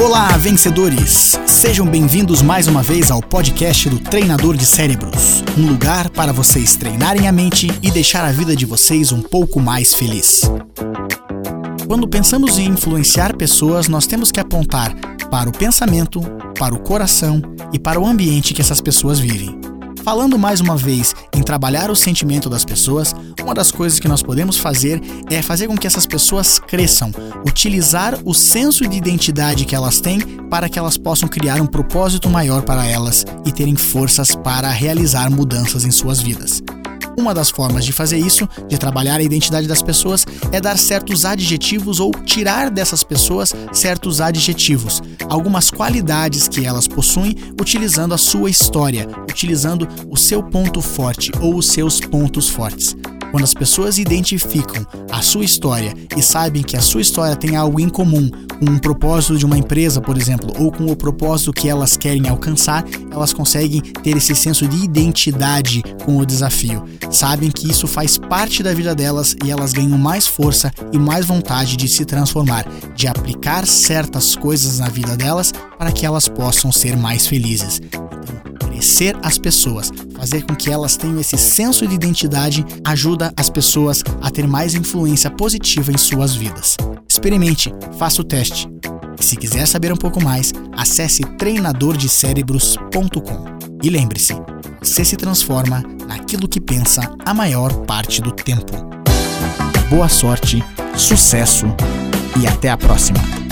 Olá, vencedores! Sejam bem-vindos mais uma vez ao podcast do Treinador de Cérebros um lugar para vocês treinarem a mente e deixar a vida de vocês um pouco mais feliz. Quando pensamos em influenciar pessoas, nós temos que apontar para o pensamento, para o coração e para o ambiente que essas pessoas vivem. Falando mais uma vez em trabalhar o sentimento das pessoas, uma das coisas que nós podemos fazer é fazer com que essas pessoas cresçam, utilizar o senso de identidade que elas têm para que elas possam criar um propósito maior para elas e terem forças para realizar mudanças em suas vidas. Uma das formas de fazer isso, de trabalhar a identidade das pessoas, é dar certos adjetivos ou tirar dessas pessoas certos adjetivos, algumas qualidades que elas possuem, utilizando a sua história, utilizando o seu ponto forte ou os seus pontos fortes. Quando as pessoas identificam a sua história e sabem que a sua história tem algo em comum com um propósito de uma empresa, por exemplo, ou com o propósito que elas querem alcançar, elas conseguem ter esse senso de identidade com o desafio. Sabem que isso faz parte da vida delas e elas ganham mais força e mais vontade de se transformar, de aplicar certas coisas na vida delas para que elas possam ser mais felizes conhecer as pessoas, fazer com que elas tenham esse senso de identidade, ajuda as pessoas a ter mais influência positiva em suas vidas. Experimente, faça o teste. E se quiser saber um pouco mais, acesse treinadordecerebros.com. E lembre-se, você se transforma naquilo que pensa a maior parte do tempo. Boa sorte, sucesso e até a próxima!